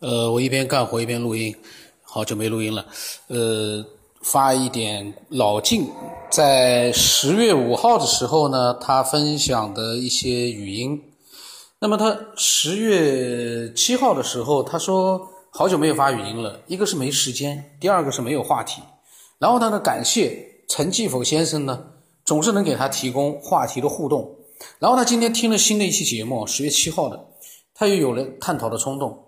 呃，我一边干活一边录音，好久没录音了。呃，发一点老晋在十月五号的时候呢，他分享的一些语音。那么他十月七号的时候，他说好久没有发语音了，一个是没时间，第二个是没有话题。然后他呢，感谢陈继否先生呢，总是能给他提供话题的互动。然后他今天听了新的一期节目，十月七号的，他又有了探讨的冲动。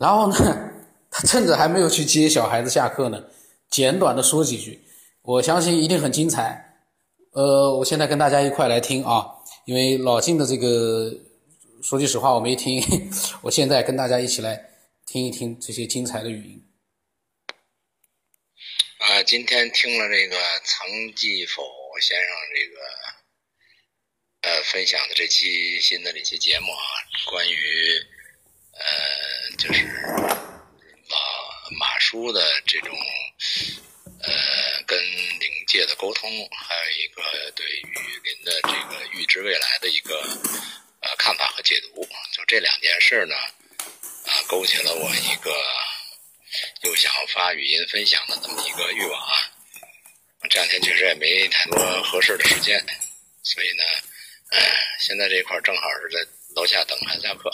然后呢，他趁着还没有去接小孩子下课呢，简短的说几句，我相信一定很精彩。呃，我现在跟大家一块来听啊，因为老金的这个，说句实话我没听，我现在跟大家一起来听一听这些精彩的语音。啊，今天听了这个曾继否先生这个呃分享的这期新的这期节目啊，关于。呃，就是马马叔的这种呃跟灵界的沟通，还有一个对雨林的这个预知未来的一个呃看法和解读，就这两件事呢，啊，勾起了我一个又想发语音分享的这么一个欲望啊。这两天确实也没太多合适的时间，所以呢，现在这块正好是在楼下等孩子下课。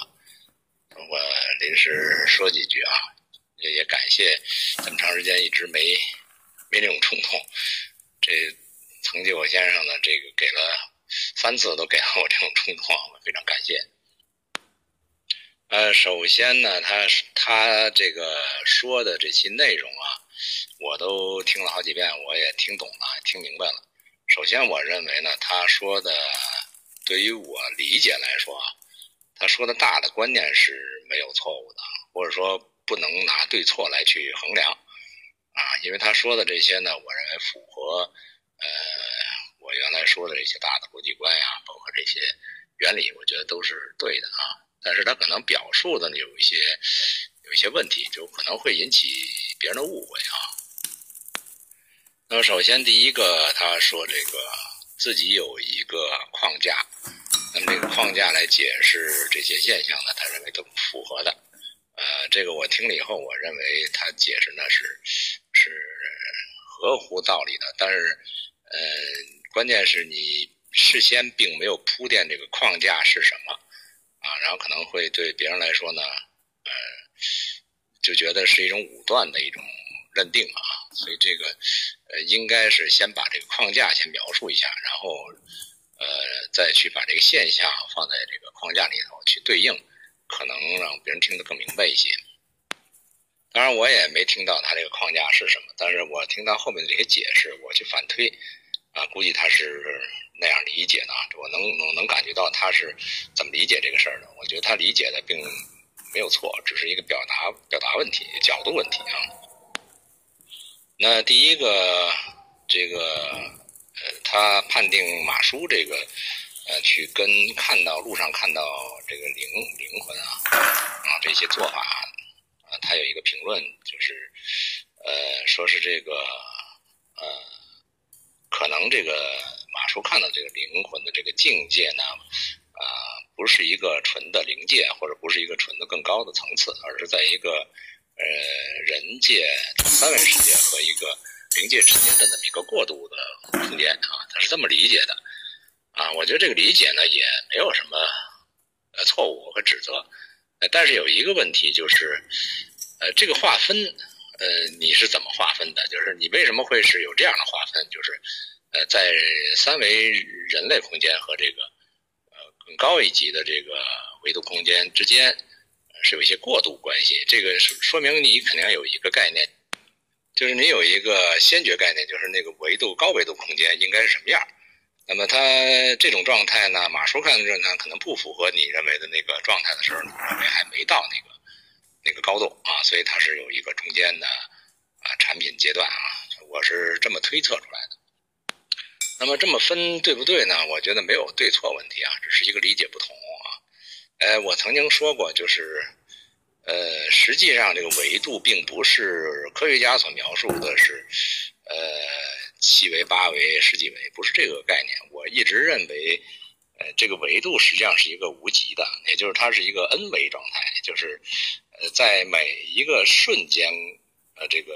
临时说几句啊，也也感谢这么长时间一直没没这种冲动。这曾经我先生呢，这个给了三次都给了我这种冲动，我非常感谢。呃，首先呢，他他这个说的这些内容啊，我都听了好几遍，我也听懂了，听明白了。首先，我认为呢，他说的对于我理解来说啊。他说的大的观念是没有错误的，或者说不能拿对错来去衡量，啊，因为他说的这些呢，我认为符合，呃，我原来说的这些大的国际观呀，包括这些原理，我觉得都是对的啊。但是他可能表述的呢有一些有一些问题，就可能会引起别人的误会啊。那么首先第一个，他说这个自己有一个框架。那么这个框架来解释这些现象呢，他认为都符合的。呃，这个我听了以后，我认为他解释呢是是合乎道理的。但是，呃，关键是你事先并没有铺垫这个框架是什么啊，然后可能会对别人来说呢，呃，就觉得是一种武断的一种认定啊。所以这个呃，应该是先把这个框架先描述一下，然后。呃，再去把这个现象放在这个框架里头去对应，可能让别人听得更明白一些。当然，我也没听到他这个框架是什么，但是我听到后面的这些解释，我去反推，啊，估计他是那样理解的。我能能能感觉到他是怎么理解这个事儿的。我觉得他理解的并没有错，只是一个表达表达问题、角度问题啊。那第一个，这个。呃，他判定马叔这个，呃，去跟看到路上看到这个灵灵魂啊，啊这些做法，啊，他有一个评论，就是，呃，说是这个，呃，可能这个马叔看到这个灵魂的这个境界呢，啊，不是一个纯的灵界，或者不是一个纯的更高的层次，而是在一个，呃，人界、三维世界和一个。灵界之间的那么一个过渡的空间啊，他是这么理解的啊。我觉得这个理解呢也没有什么呃错误和指责，但是有一个问题就是，呃，这个划分呃你是怎么划分的？就是你为什么会是有这样的划分？就是呃在三维人类空间和这个呃更高一级的这个维度空间之间是有一些过渡关系，这个说说明你肯定有一个概念。就是你有一个先决概念，就是那个维度高维度空间应该是什么样那么它这种状态呢，马叔看的状态可能不符合你认为的那个状态的时候，你认为还没到那个那个高度啊，所以它是有一个中间的啊产品阶段啊，我是这么推测出来的。那么这么分对不对呢？我觉得没有对错问题啊，只是一个理解不同啊。呃，我曾经说过，就是。呃，实际上这个维度并不是科学家所描述的，是呃七维、八维、十几维，不是这个概念。我一直认为，呃，这个维度实际上是一个无极的，也就是它是一个 n 维状态，就是呃在每一个瞬间，呃，这个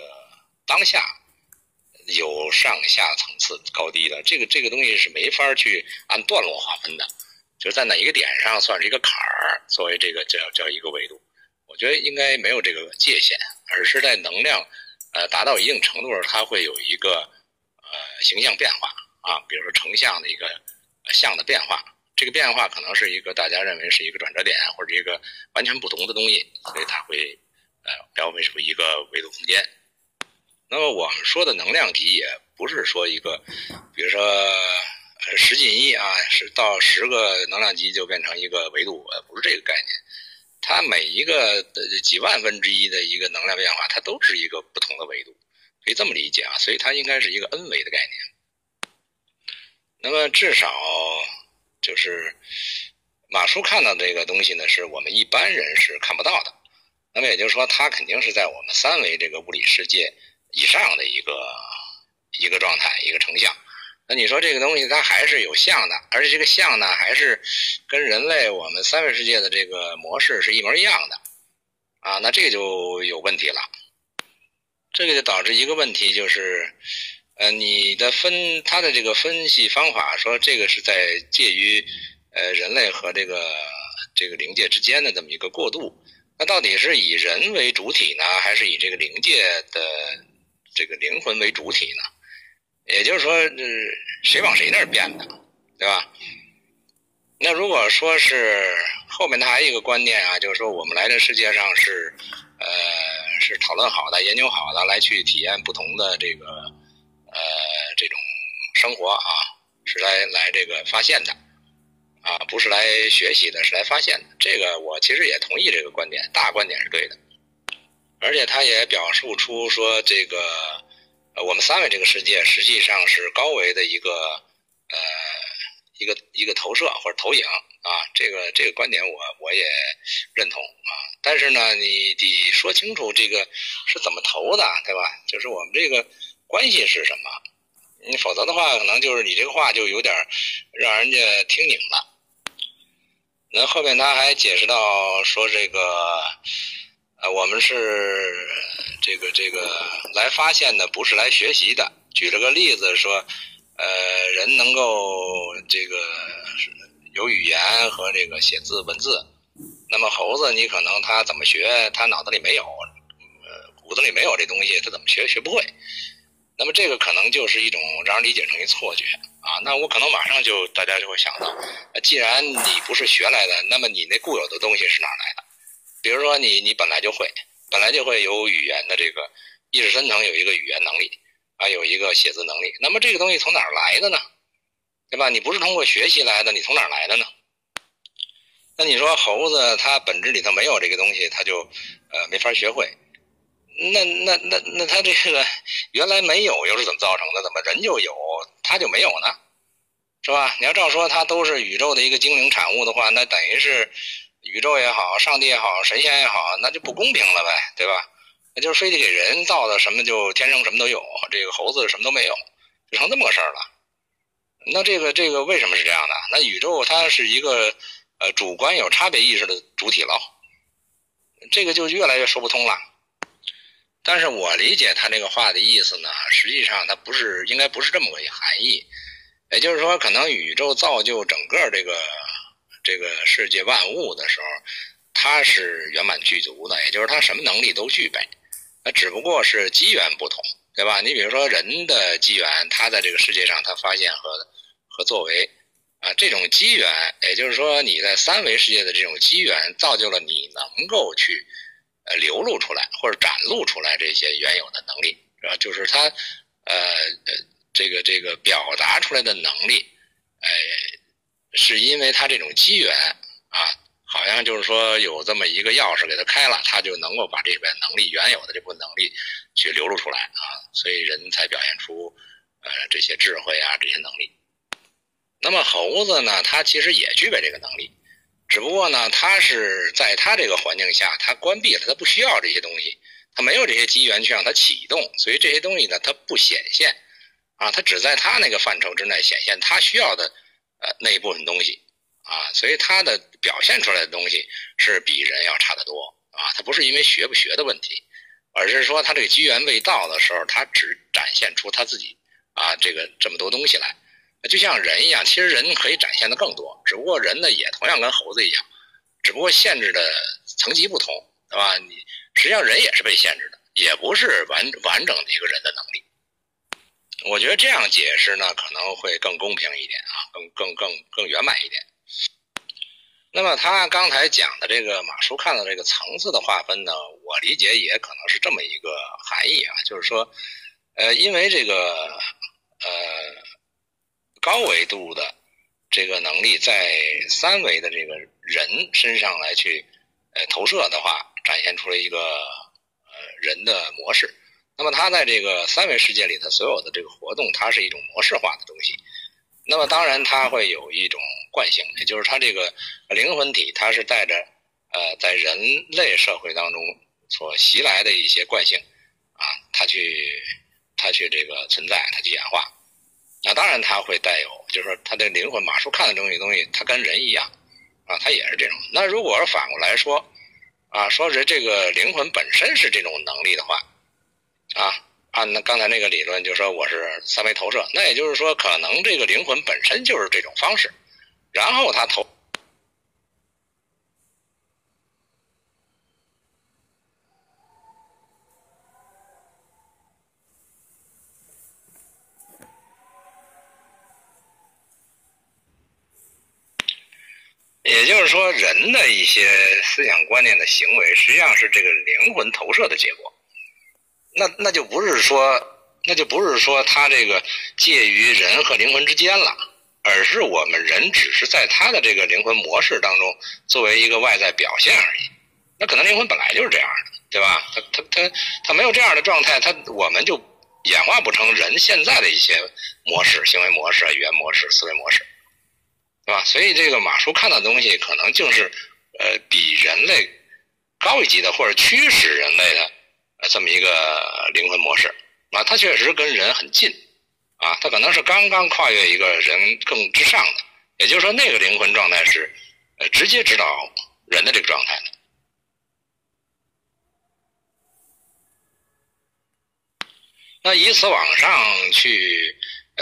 当下有上下层次高低的，这个这个东西是没法去按段落划分的，就是在哪一个点上算是一个坎儿，作为这个叫叫一个维度，我觉得应该没有这个界限，而是在能量呃达到一定程度时候，它会有一个呃形象变化啊，比如说成像的一个像的变化。这个变化可能是一个大家认为是一个转折点，或者一个完全不同的东西，所以它会呃标为出一个维度空间。那么我们说的能量体也不是说一个，比如说十进一啊，是到十个能量级就变成一个维度，不是这个概念。它每一个呃几万分之一的一个能量变化，它都是一个不同的维度，可以这么理解啊。所以它应该是一个 n 维的概念。那么至少。就是马叔看到这个东西呢，是我们一般人是看不到的。那么也就是说，它肯定是在我们三维这个物理世界以上的一个一个状态，一个成像。那你说这个东西它还是有像的，而且这个像呢，还是跟人类我们三维世界的这个模式是一模一样的啊？那这个就有问题了。这个就导致一个问题就是。呃，你的分他的这个分析方法说，这个是在介于呃人类和这个这个灵界之间的这么一个过渡。那到底是以人为主体呢，还是以这个灵界的这个灵魂为主体呢？也就是说，谁往谁那儿变的，对吧？那如果说是后面他还有一个观念啊，就是说我们来这世界上是呃是讨论好的、研究好的，来去体验不同的这个。呃，这种生活啊，是来来这个发现的，啊，不是来学习的，是来发现的。这个我其实也同意这个观点，大观点是对的。而且他也表述出说，这个我们三维这个世界实际上是高维的一个呃一个一个投射或者投影啊。这个这个观点我我也认同啊。但是呢，你得说清楚这个是怎么投的，对吧？就是我们这个。关系是什么？你否则的话，可能就是你这个话就有点让人家听拧了。那后面他还解释到说，这个呃，我们是这个这个来发现的，不是来学习的。举了个例子说，呃，人能够这个有语言和这个写字文字，那么猴子你可能他怎么学？他脑子里没有，呃，骨子里没有这东西，他怎么学？学不会。那么这个可能就是一种让人理解成一错觉啊。那我可能马上就大家就会想到，既然你不是学来的，那么你那固有的东西是哪来的？比如说你你本来就会，本来就会有语言的这个意识深层有一个语言能力啊，有一个写字能力。那么这个东西从哪儿来的呢？对吧？你不是通过学习来的，你从哪儿来的呢？那你说猴子它本质里头没有这个东西，它就呃没法学会。那那那那它这个原来没有又是怎么造成的？怎么人就有，它就没有呢？是吧？你要照说它都是宇宙的一个精灵产物的话，那等于是宇宙也好，上帝也好，神仙也好，那就不公平了呗，对吧？那就是非得给人造的什么就天生什么都有，这个猴子什么都没有，就成这么个事儿了。那这个这个为什么是这样的？那宇宙它是一个呃主观有差别意识的主体了，这个就越来越说不通了。但是我理解他这个话的意思呢，实际上它不是应该不是这么个含义，也就是说，可能宇宙造就整个这个这个世界万物的时候，它是圆满具足的，也就是它什么能力都具备，那只不过是机缘不同，对吧？你比如说人的机缘，他在这个世界上他发现和和作为啊，这种机缘，也就是说你在三维世界的这种机缘，造就了你能够去。呃，流露出来或者展露出来这些原有的能力，是吧？就是他，呃呃，这个这个表达出来的能力，哎，是因为他这种机缘啊，好像就是说有这么一个钥匙给他开了，他就能够把这边能力原有的这部分能力去流露出来啊，所以人才表现出呃这些智慧啊这些能力。那么猴子呢，它其实也具备这个能力。只不过呢，他是在他这个环境下，他关闭了，他不需要这些东西，他没有这些机缘去让他启动，所以这些东西呢，它不显现，啊，它只在他那个范畴之内显现他需要的，呃，那一部分东西，啊，所以他的表现出来的东西是比人要差得多，啊，他不是因为学不学的问题，而是说他这个机缘未到的时候，他只展现出他自己啊这个这么多东西来。就像人一样，其实人可以展现的更多，只不过人呢也同样跟猴子一样，只不过限制的层级不同，对吧？你实际上人也是被限制的，也不是完完整的一个人的能力。我觉得这样解释呢可能会更公平一点啊，更更更更圆满一点。那么他刚才讲的这个马叔看到这个层次的划分呢，我理解也可能是这么一个含义啊，就是说，呃，因为这个呃。高维度的这个能力，在三维的这个人身上来去呃投射的话，展现出了一个呃人的模式。那么它在这个三维世界里的所有的这个活动，它是一种模式化的东西。那么当然它会有一种惯性，也就是它这个灵魂体，它是带着呃在人类社会当中所袭来的一些惯性啊，它去它去这个存在，它去演化。那当然，他会带有，就是说，他的灵魂，马叔看的东西，东西，他跟人一样，啊，他也是这种。那如果是反过来说，啊，说是这个灵魂本身是这种能力的话，啊，按那刚才那个理论，就说我是三维投射，那也就是说，可能这个灵魂本身就是这种方式，然后他投。也就是说，人的一些思想观念的行为，实际上是这个灵魂投射的结果。那那就不是说，那就不是说他这个介于人和灵魂之间了，而是我们人只是在他的这个灵魂模式当中，作为一个外在表现而已。那可能灵魂本来就是这样的，对吧？他他他他没有这样的状态，他我们就演化不成人现在的一些模式、行为模式、语言模式、思维模式。对吧？所以这个马叔看到的东西，可能就是，呃，比人类高一级的，或者驱使人类的这么一个灵魂模式啊。它确实跟人很近啊，它可能是刚刚跨越一个人更之上的，也就是说，那个灵魂状态是呃直接指导人的这个状态的。那以此往上去。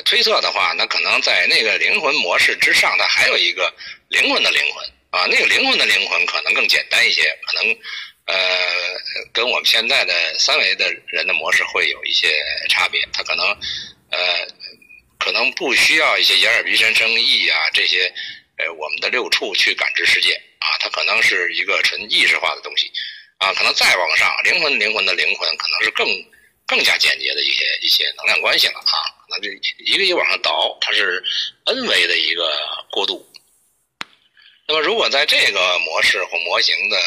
推测的话，那可能在那个灵魂模式之上，它还有一个灵魂的灵魂啊，那个灵魂的灵魂可能更简单一些，可能呃跟我们现在的三维的人的模式会有一些差别，他可能呃可能不需要一些眼耳鼻舌身意啊这些呃我们的六处去感知世界啊，它可能是一个纯意识化的东西啊，可能再往上，灵魂灵魂的灵魂可能是更更加简洁的一些一些能量关系了啊。那就一个一个往上倒，它是 n 维的一个过渡。那么，如果在这个模式或模型的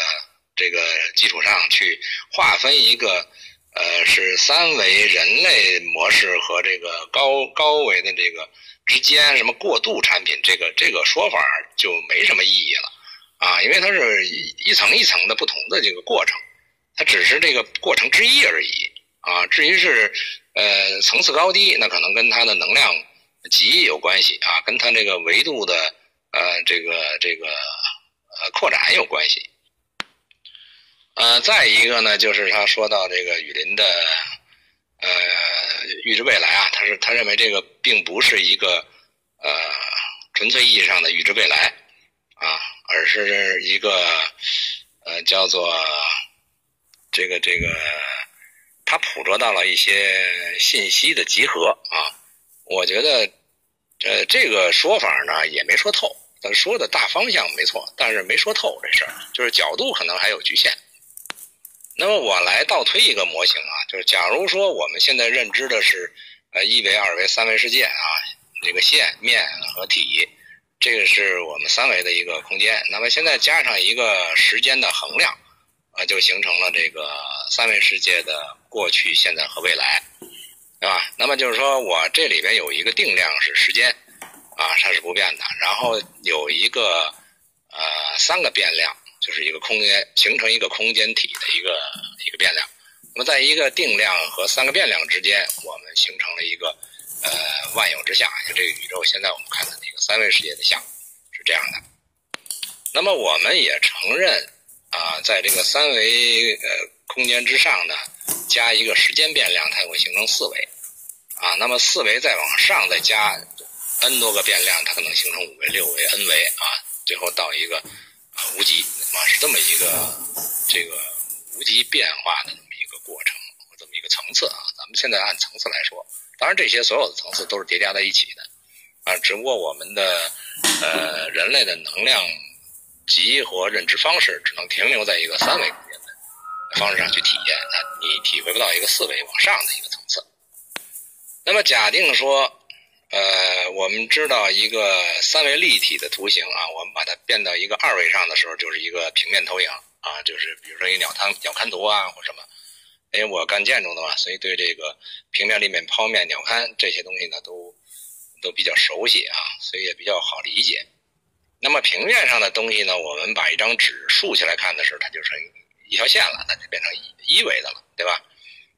这个基础上去划分一个，呃，是三维人类模式和这个高高维的这个之间什么过渡产品，这个这个说法就没什么意义了啊，因为它是一层一层的不同的这个过程，它只是这个过程之一而已啊。至于是。呃，层次高低，那可能跟它的能量级有关系啊，跟它这个维度的呃这个这个呃扩展有关系。呃，再一个呢，就是他说到这个雨林的呃预知未来啊，他是他认为这个并不是一个呃纯粹意义上的预知未来啊，而是一个呃叫做这个这个。他捕捉到了一些信息的集合啊，我觉得，呃，这个说法呢也没说透。他说的大方向没错，但是没说透这事儿，就是角度可能还有局限。那么我来倒推一个模型啊，就是假如说我们现在认知的是呃一维、二维、三维世界啊，这个线、面和体，这个是我们三维的一个空间。那么现在加上一个时间的衡量。啊，就形成了这个三维世界的过去、现在和未来，对吧？那么就是说我这里边有一个定量是时间，啊，它是不变的。然后有一个呃三个变量，就是一个空间形成一个空间体的一个一个变量。那么在一个定量和三个变量之间，我们形成了一个呃万有之象，就这个宇宙现在我们看的那个三维世界的像，是这样的。那么我们也承认。啊，在这个三维呃空间之上呢，加一个时间变量，它会形成四维，啊，那么四维再往上再加 n 多个变量，它可能形成五维、六维、n 维啊，最后到一个啊无极啊，是这么一个这个无极变化的这么一个过程或这么一个层次啊。咱们现在按层次来说，当然这些所有的层次都是叠加在一起的啊，只不过我们的呃人类的能量。集和认知方式只能停留在一个三维空间的方式上去体验，那你体会不到一个四维往上的一个层次。那么假定说，呃，我们知道一个三维立体的图形啊，我们把它变到一个二维上的时候，就是一个平面投影啊，就是比如说一鸟瞰鸟瞰图啊或什么。因为我干建筑的嘛，所以对这个平面、立面、剖面、鸟瞰这些东西呢，都都比较熟悉啊，所以也比较好理解。那么平面上的东西呢？我们把一张纸竖起来看的时候，它就成一条线了，那就变成一一维的了，对吧？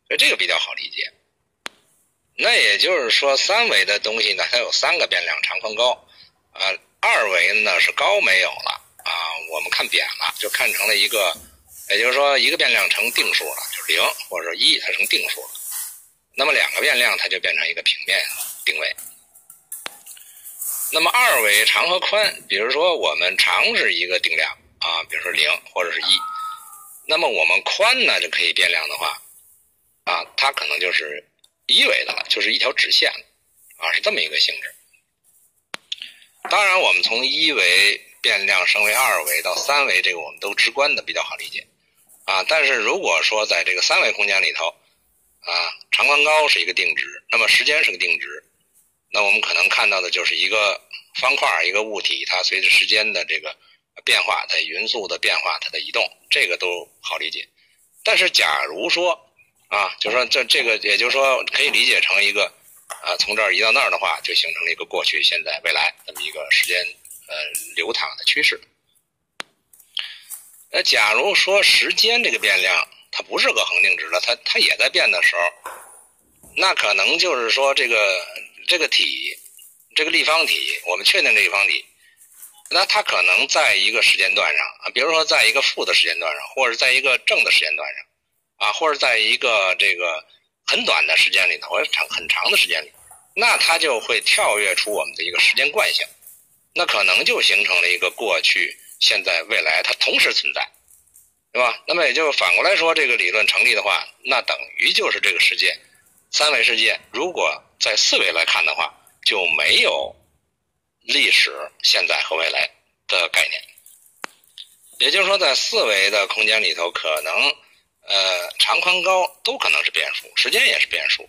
所以这个比较好理解。那也就是说，三维的东西呢，它有三个变量，长、宽、高。啊，二维呢是高没有了啊，我们看扁了，就看成了一个，也就是说一个变量成定数了，就是零或者一，它成定数了。那么两个变量，它就变成一个平面定位。那么二维长和宽，比如说我们长是一个定量啊，比如说零或者是一，那么我们宽呢就可以变量的话，啊，它可能就是一维的了，就是一条直线啊，是这么一个性质。当然，我们从一维变量升为二维到三维，这个我们都直观的比较好理解啊。但是如果说在这个三维空间里头，啊，长宽高是一个定值，那么时间是个定值。那我们可能看到的就是一个方块，一个物体，它随着时间的这个变化，它匀速的变化，它的移动，这个都好理解。但是，假如说啊，就是说这这个，也就是说，可以理解成一个啊，从这儿移到那儿的话，就形成了一个过去、现在、未来这么一个时间呃流淌的趋势。那假如说时间这个变量它不是个恒定值了，它它也在变的时候，那可能就是说这个。这个体，这个立方体，我们确定这立方体，那它可能在一个时间段上啊，比如说在一个负的时间段上，或者在一个正的时间段上，啊，或者在一个这个很短的时间里头，或者长很长的时间里，那它就会跳跃出我们的一个时间惯性，那可能就形成了一个过去、现在、未来，它同时存在，对吧？那么也就反过来说，这个理论成立的话，那等于就是这个世界，三维世界，如果。在四维来看的话，就没有历史、现在和未来的概念。也就是说，在四维的空间里头，可能呃长、宽、高都可能是变数，时间也是变数。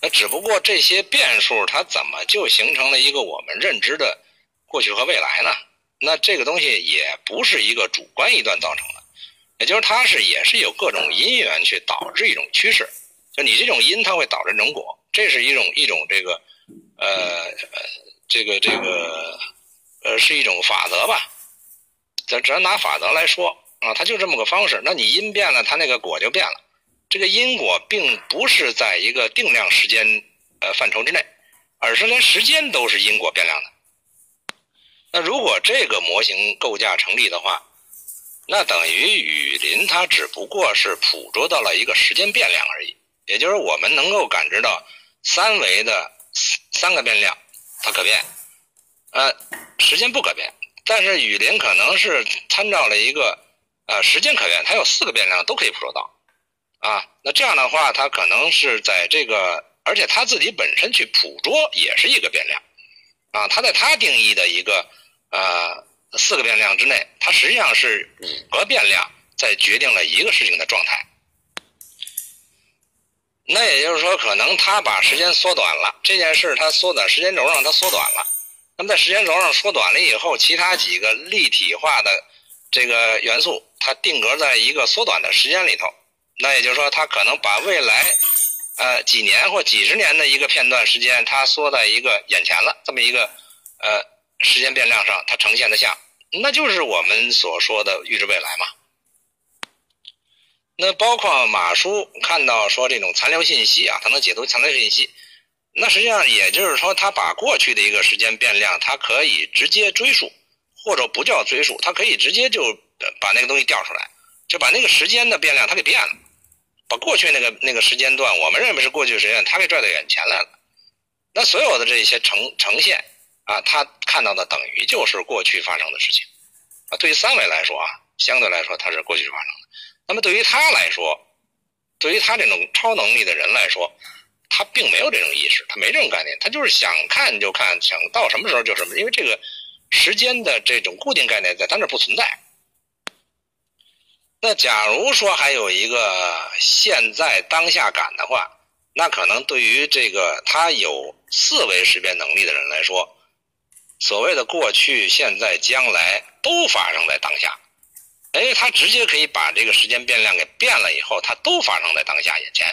那只不过这些变数它怎么就形成了一个我们认知的过去和未来呢？那这个东西也不是一个主观臆断造成的，也就是它是也是有各种因缘去导致一种趋势。就你这种因，它会导致这种果。这是一种一种这个，呃，这个这个，呃，是一种法则吧？咱只要拿法则来说啊，它就这么个方式。那你因变了，它那个果就变了。这个因果并不是在一个定量时间呃范畴之内，而是连时间都是因果变量的。那如果这个模型构架成立的话，那等于雨林它只不过是捕捉到了一个时间变量而已，也就是我们能够感知到。三维的三个变量，它可变，呃，时间不可变。但是雨林可能是参照了一个，呃，时间可变，它有四个变量都可以捕捉到，啊，那这样的话，它可能是在这个，而且它自己本身去捕捉也是一个变量，啊，它在它定义的一个呃四个变量之内，它实际上是五个变量在决定了一个事情的状态。那也就是说，可能他把时间缩短了，这件事他缩短时间轴上，它缩短了。那么在时间轴上缩短了以后，其他几个立体化的这个元素，它定格在一个缩短的时间里头。那也就是说，它可能把未来呃几年或几十年的一个片段时间，它缩在一个眼前了，这么一个呃时间变量上，它呈现的像，那就是我们所说的预知未来嘛。那包括马叔看到说这种残留信息啊，他能解读残留信息，那实际上也就是说，他把过去的一个时间变量，它可以直接追溯，或者不叫追溯，它可以直接就把那个东西调出来，就把那个时间的变量它给变了，把过去那个那个时间段我们认为是过去时间，它给拽到眼前来了。那所有的这些呈呈现啊，他看到的等于就是过去发生的事情啊。对于三维来说啊，相对来说它是过去发生的。那么对于他来说，对于他这种超能力的人来说，他并没有这种意识，他没这种概念，他就是想看就看，想到什么时候就什么，因为这个时间的这种固定概念在他那不存在。那假如说还有一个现在当下感的话，那可能对于这个他有四维识别能力的人来说，所谓的过去、现在、将来都发生在当下。哎，他直接可以把这个时间变量给变了以后，它都发生在当下眼前，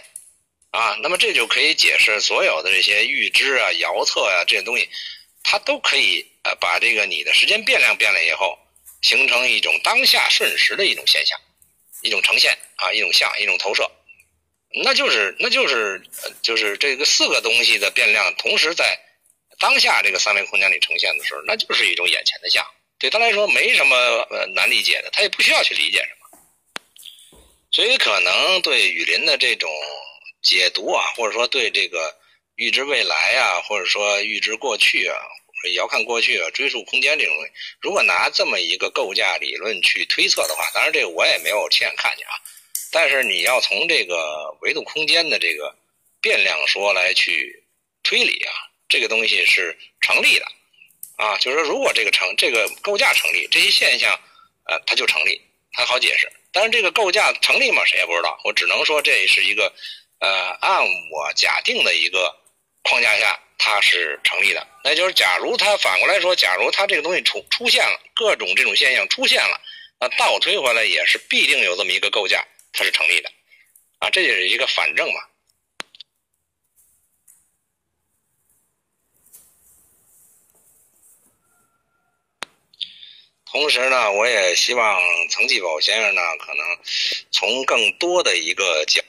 啊，那么这就可以解释所有的这些预知啊、遥测呀这些东西，它都可以呃把这个你的时间变量变了以后，形成一种当下瞬时的一种现象，一种呈现啊，一种像一种投射，那就是那就是就是这个四个东西的变量同时在当下这个三维空间里呈现的时候，那就是一种眼前的像。对他来说没什么难理解的，他也不需要去理解什么，所以可能对雨林的这种解读啊，或者说对这个预知未来啊，或者说预知过去啊，遥看过去啊，追溯空间这种东西，如果拿这么一个构架理论去推测的话，当然这个我也没有亲眼看见啊，但是你要从这个维度空间的这个变量说来去推理啊，这个东西是成立的。啊，就是说，如果这个成这个构架成立，这些现象，呃，它就成立，它好解释。但是这个构架成立吗？谁也不知道。我只能说这是一个，呃，按我假定的一个框架下，它是成立的。那就是，假如它反过来说，假如它这个东西出出现了各种这种现象出现了，那倒推回来也是必定有这么一个构架，它是成立的。啊，这就是一个反证嘛。同时呢，我也希望曾继宝先生呢，可能从更多的一个角，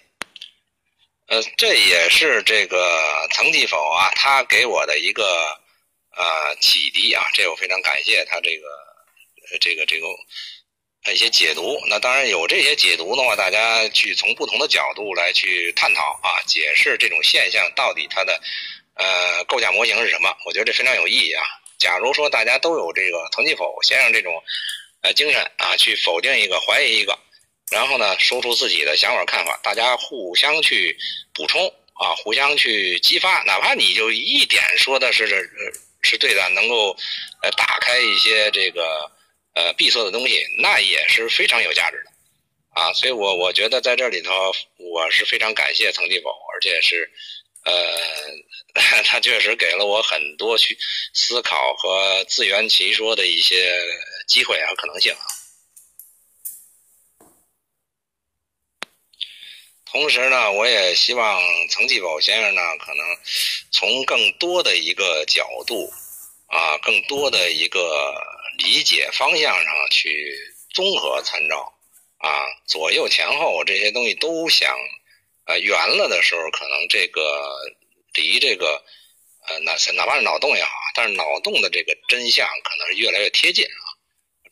呃，这也是这个曾继否啊，他给我的一个呃启迪啊，这我非常感谢他这个这个这个一些解读。那当然有这些解读的话，大家去从不同的角度来去探讨啊，解释这种现象到底它的呃构架模型是什么，我觉得这非常有意义啊。假如说大家都有这个曾继否先生这种，呃精神啊，去否定一个、怀疑一个，然后呢，说出自己的想法看法，大家互相去补充啊，互相去激发，哪怕你就一点说的是是是对的，能够呃打开一些这个呃闭塞的东西，那也是非常有价值的啊。所以我我觉得在这里头，我是非常感谢曾继否，而且是呃。他确实给了我很多去思考和自圆其说的一些机会和可能性啊。同时呢，我也希望曾继宝先生呢，可能从更多的一个角度啊，更多的一个理解方向上去综合参照啊，左右前后这些东西都想呃圆了的时候，可能这个。离这个，呃，哪哪怕是脑洞也好，但是脑洞的这个真相可能是越来越贴近啊，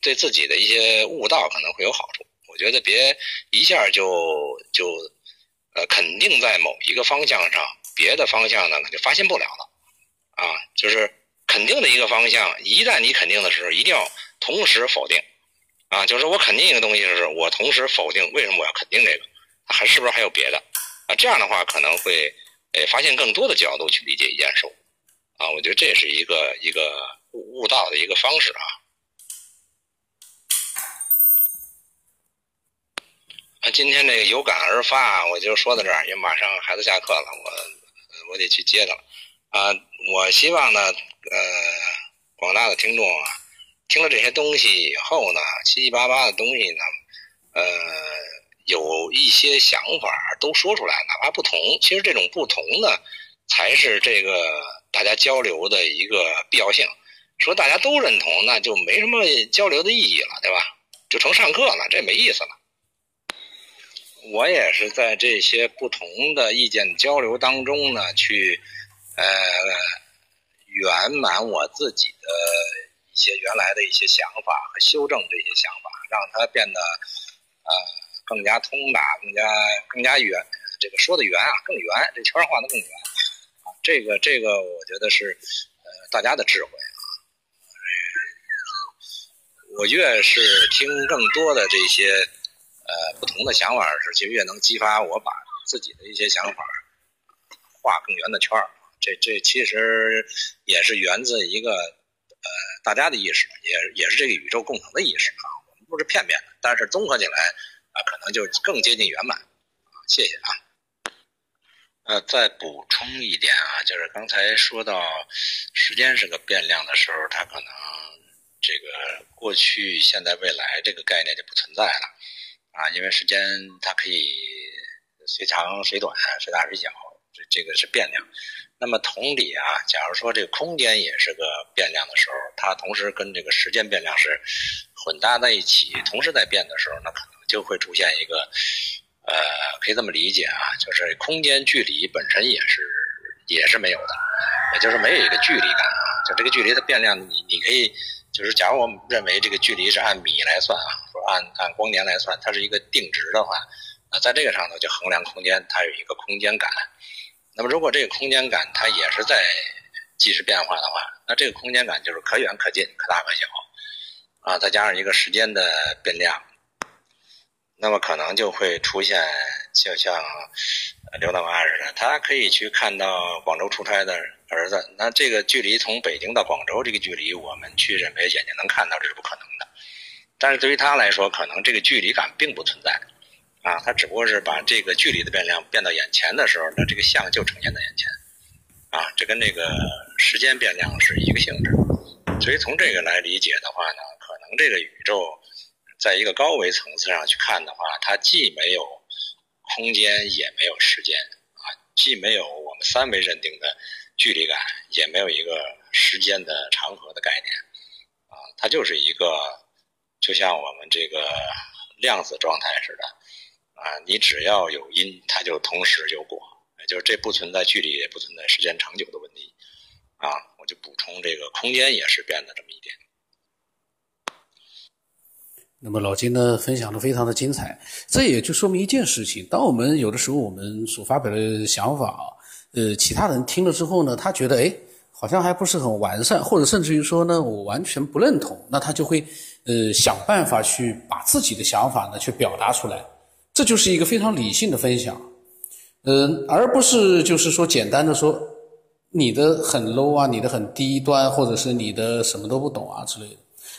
对自己的一些悟道可能会有好处。我觉得别一下就就，呃，肯定在某一个方向上，别的方向呢就发现不了了，啊，就是肯定的一个方向，一旦你肯定的时候，一定要同时否定，啊，就是我肯定一个东西的时候，我同时否定，为什么我要肯定这个？还是不是还有别的？啊，这样的话可能会。哎，发现更多的角度去理解一件事物，啊，我觉得这是一个一个悟悟道的一个方式啊。今天这个有感而发，我就说到这儿，因为马上孩子下课了，我我得去接他了。啊，我希望呢，呃，广大的听众啊，听了这些东西以后呢，七七八八的东西呢，呃。有一些想法都说出来，哪怕不同，其实这种不同呢，才是这个大家交流的一个必要性。说大家都认同，那就没什么交流的意义了，对吧？就成上课了，这没意思了。我也是在这些不同的意见交流当中呢，去呃圆满我自己的一些原来的一些想法和修正这些想法，让它变得呃更加通达，更加更加圆。这个说的圆啊，更圆，这圈画的更圆啊。这个这个，我觉得是呃大家的智慧啊。我越是听更多的这些呃不同的想法时，其实越能激发我把自己的一些想法画更圆的圈儿。这这其实也是源自一个呃大家的意识，也也是这个宇宙共同的意识啊。我们不是片面的，但是综合起来啊，可能就更接近圆满。谢谢啊。呃，再补充一点啊，就是刚才说到时间是个变量的时候，它可能这个过去、现在、未来这个概念就不存在了啊，因为时间它可以随长随短、随大随小，这这个是变量。那么同理啊，假如说这个空间也是个变量的时候，它同时跟这个时间变量是混搭在一起，同时在变的时候，那可能就会出现一个，呃，可以这么理解啊，就是空间距离本身也是也是没有的，也就是没有一个距离感啊。就这个距离的变量，你你可以就是假如我们认为这个距离是按米来算啊，说按按光年来算，它是一个定值的话，那在这个上头就衡量空间，它有一个空间感。那么，如果这个空间感它也是在即时变化的话，那这个空间感就是可远可近、可大可小，啊，再加上一个时间的变量，那么可能就会出现，就像刘大妈似的，他可以去看到广州出差的儿子，那这个距离从北京到广州这个距离，我们去认为眼睛能看到，这是不可能的。但是对于他来说，可能这个距离感并不存在。啊，他只不过是把这个距离的变量变到眼前的时候，那这个像就呈现在眼前，啊，这跟这个时间变量是一个性质。所以从这个来理解的话呢，可能这个宇宙在一个高维层次上去看的话，它既没有空间，也没有时间，啊，既没有我们三维认定的距离感，也没有一个时间的长河的概念，啊，它就是一个就像我们这个量子状态似的。啊，你只要有因，它就同时有果，就是这不存在距离，也不存在时间长久的问题。啊，我就补充这个空间也是变的这么一点。那么老金呢，分享的非常的精彩，这也就说明一件事情：当我们有的时候我们所发表的想法啊，呃，其他人听了之后呢，他觉得哎，好像还不是很完善，或者甚至于说呢，我完全不认同，那他就会呃想办法去把自己的想法呢去表达出来。这就是一个非常理性的分享，嗯，而不是就是说简单的说你的很 low 啊，你的很低端，或者是你的什么都不懂啊之类的。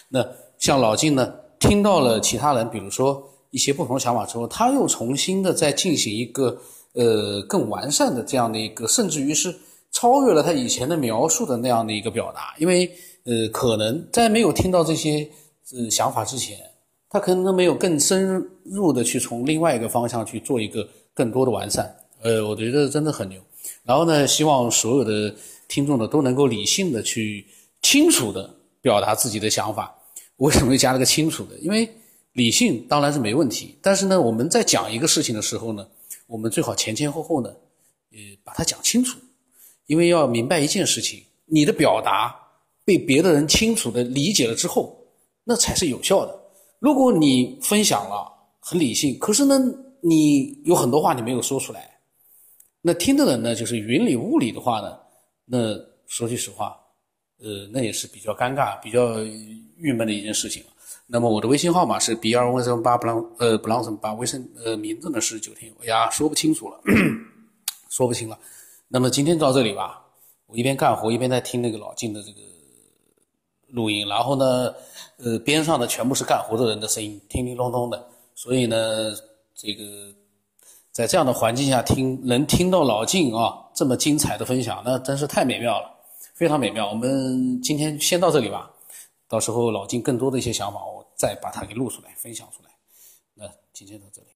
那像老晋呢，听到了其他人，比如说一些不同的想法之后，他又重新的再进行一个呃更完善的这样的一个，甚至于是超越了他以前的描述的那样的一个表达，因为呃可能在没有听到这些呃想法之前。他可能都没有更深入的去从另外一个方向去做一个更多的完善，呃，我觉得真的很牛。然后呢，希望所有的听众呢都能够理性的去清楚的表达自己的想法。为什么加了个清楚的？因为理性当然是没问题，但是呢，我们在讲一个事情的时候呢，我们最好前前后后呢，呃，把它讲清楚。因为要明白一件事情，你的表达被别的人清楚的理解了之后，那才是有效的。如果你分享了很理性，可是呢，你有很多话你没有说出来，那听的人呢就是云里雾里的话呢，那说句实话，呃，那也是比较尴尬、比较郁闷的一件事情了。那么我的微信号码是 b 二 o 什么八不让呃不让什么八，微信呃名字呢是九天，哎呀说不清楚了，说不清了。那么今天到这里吧，我一边干活一边在听那个老静的这个录音，然后呢。呃，边上的全部是干活的人的声音，叮叮咚咚的，所以呢，这个在这样的环境下听，能听到老静啊这么精彩的分享，那真是太美妙了，非常美妙。我们今天先到这里吧，到时候老晋更多的一些想法，我再把它给录出来，分享出来。那今天到这里。